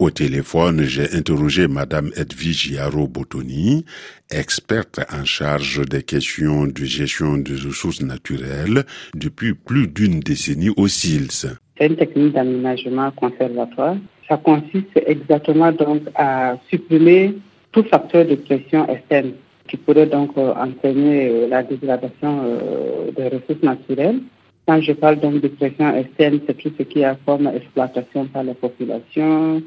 Au téléphone, j'ai interrogé Madame Edwige Yaro Botoni, experte en charge des questions de gestion des ressources naturelles depuis plus d'une décennie au SILS. C'est une technique d'aménagement conservatoire. Ça consiste exactement donc à supprimer tout facteur de pression externe qui pourrait donc euh, entraîner euh, la dégradation euh, des ressources naturelles. Quand je parle donc de pression externe, c'est tout ce qui a forme d'exploitation par la population,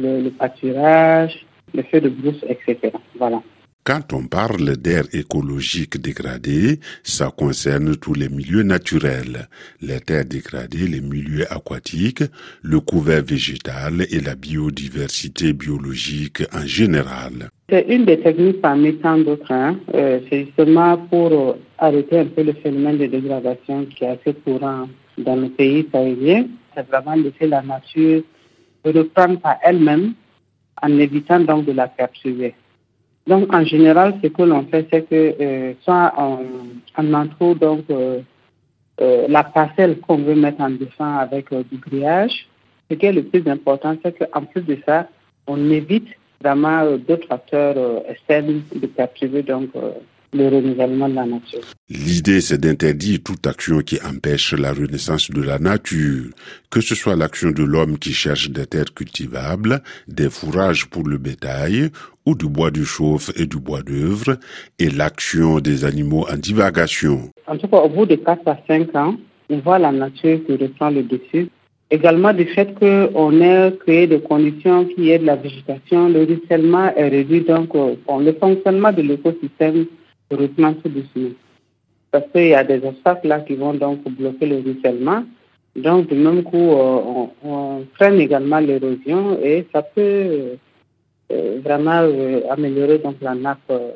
le, le pâturage, le feu de brousse, etc. Voilà. Quand on parle d'air écologique dégradé, ça concerne tous les milieux naturels, les terres dégradées, les milieux aquatiques, le couvert végétal et la biodiversité biologique en général. C'est une des techniques parmi tant d'autres. Hein. Euh, c'est justement pour arrêter un peu le phénomène de dégradation qui est assez courant dans nos pays sahéliens. C'est vraiment laisser la nature reprendre par elle-même en évitant donc de la perturber. Donc, en général, ce que l'on fait, c'est que euh, soit on, on donc euh, euh, la parcelle qu'on veut mettre en défense avec du grillage. Ce qui est le plus important, c'est qu'en plus de ça, on évite vraiment d'autres facteurs externes de perturber donc le renouvellement de la nature. L'idée, c'est d'interdire toute action qui empêche la renaissance de la nature, que ce soit l'action de l'homme qui cherche des terres cultivables, des fourrages pour le bétail, ou du bois du chauffe et du bois d'œuvre, et l'action des animaux en divagation. En tout cas, au bout de 4 à 5 ans, on voit la nature qui reprend le dessus. Également du fait qu'on ait créé des conditions qui aident la végétation, le ruissellement est réduit, donc le fonctionnement de l'écosystème tout doucement. Parce qu'il y a des obstacles là qui vont donc bloquer le ruissellement. Donc, du même coup, on, on freine également l'érosion et ça peut euh, vraiment euh, améliorer donc la nappe, euh,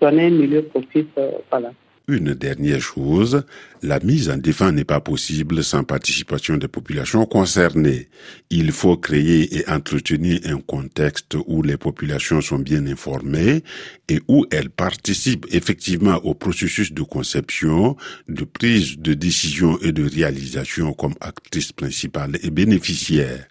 donner un milieu propice. voilà. Une dernière chose, la mise en défense n'est pas possible sans participation des populations concernées. Il faut créer et entretenir un contexte où les populations sont bien informées et où elles participent effectivement au processus de conception, de prise de décision et de réalisation comme actrices principales et bénéficiaires.